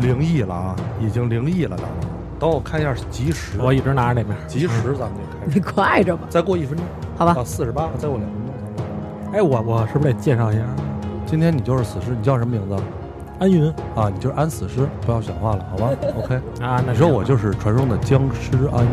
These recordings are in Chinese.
灵异了啊，已经灵异了，大伙儿。等我看一下及时，我一直拿着那边。及时，咱们就开始你。快着吧，再过一分钟，好吧到，？四十八，再过两分钟。哎，我我是不是得介绍一下今天你就是死尸，你叫什么名字？安云啊，你就是安死尸，不要讲话了，好吧？OK。啊？那你说我就是传说中的僵尸安云。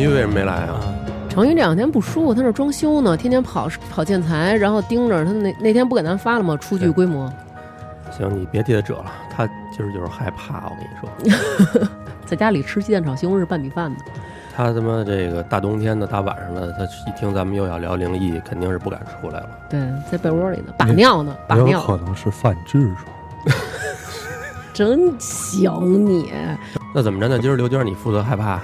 程昱为什么没来啊？啊，程宇这两天不舒服，他那装修呢，天天跑跑建材，然后盯着他那那天不给咱发了吗？出具规模，行，你别替他折了，他今儿就是害怕。我跟你说，在家里吃鸡蛋炒西红柿拌米饭呢。他他妈这个大冬天的、大晚上的，他一听咱们又要聊灵异，肯定是不敢出来了。对，在被窝里呢，把尿呢，把尿，可能是范志说。真行你。那怎么着呢？今儿刘娟你负责害怕，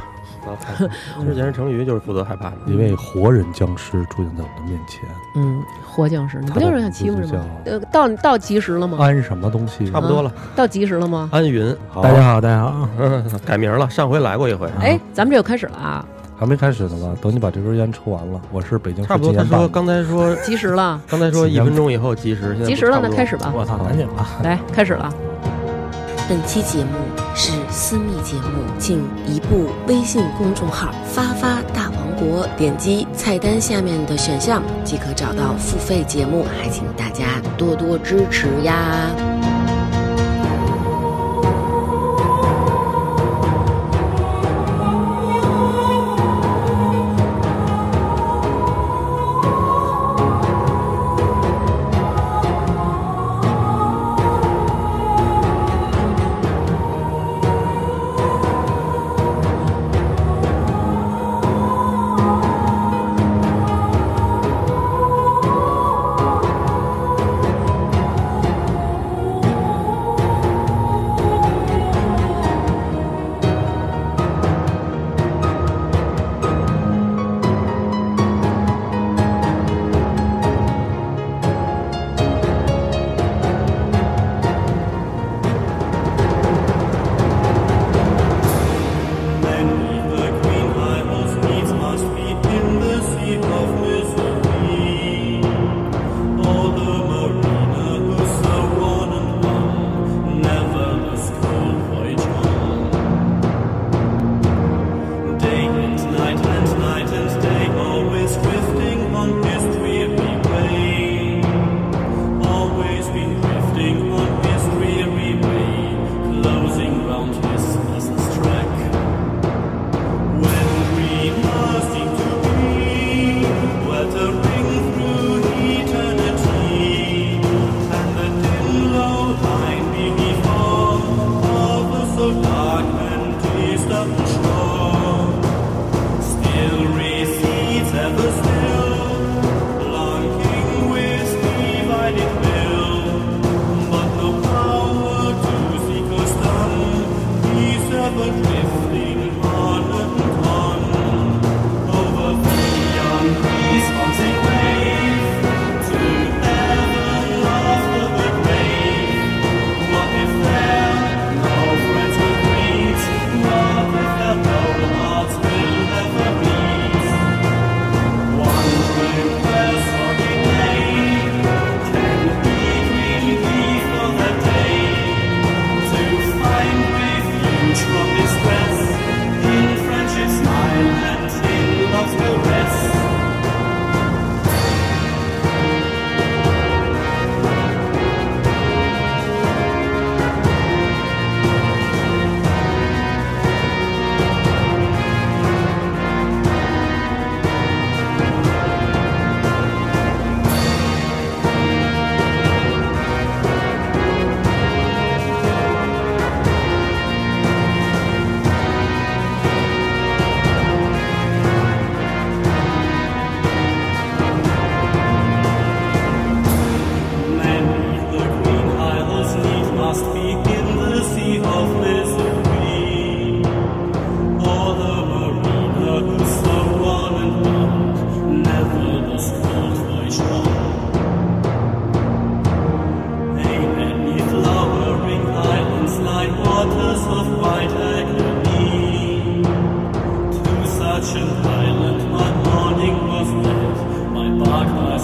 之前程昱就是负责害怕的。一位活人僵尸出现在我的面前，嗯，活僵尸，你不就是想欺负人吗？呃，到到及时了吗？安什么东西？差不多了，到及时了吗？安云，好大家好，大家好。改名了，上回来过一回。哎，咱们这就开始了啊！还没开始呢吧？等你把这根烟抽完了，我是北京差不多。他说。刚才说，及时了，刚才说一分钟以后及时，现在及时了，那开始吧。我操，赶紧吧！来，开始了。本期节目是私密节目，请移步微信公众号“发发大王国”，点击菜单下面的选项即可找到付费节目，还请大家多多支持呀！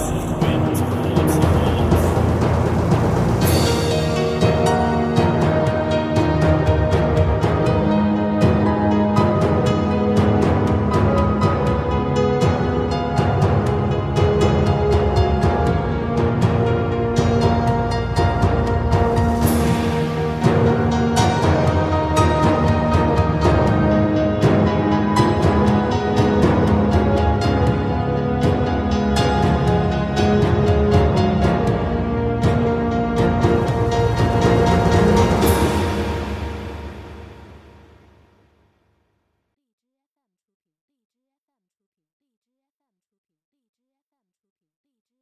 Peace.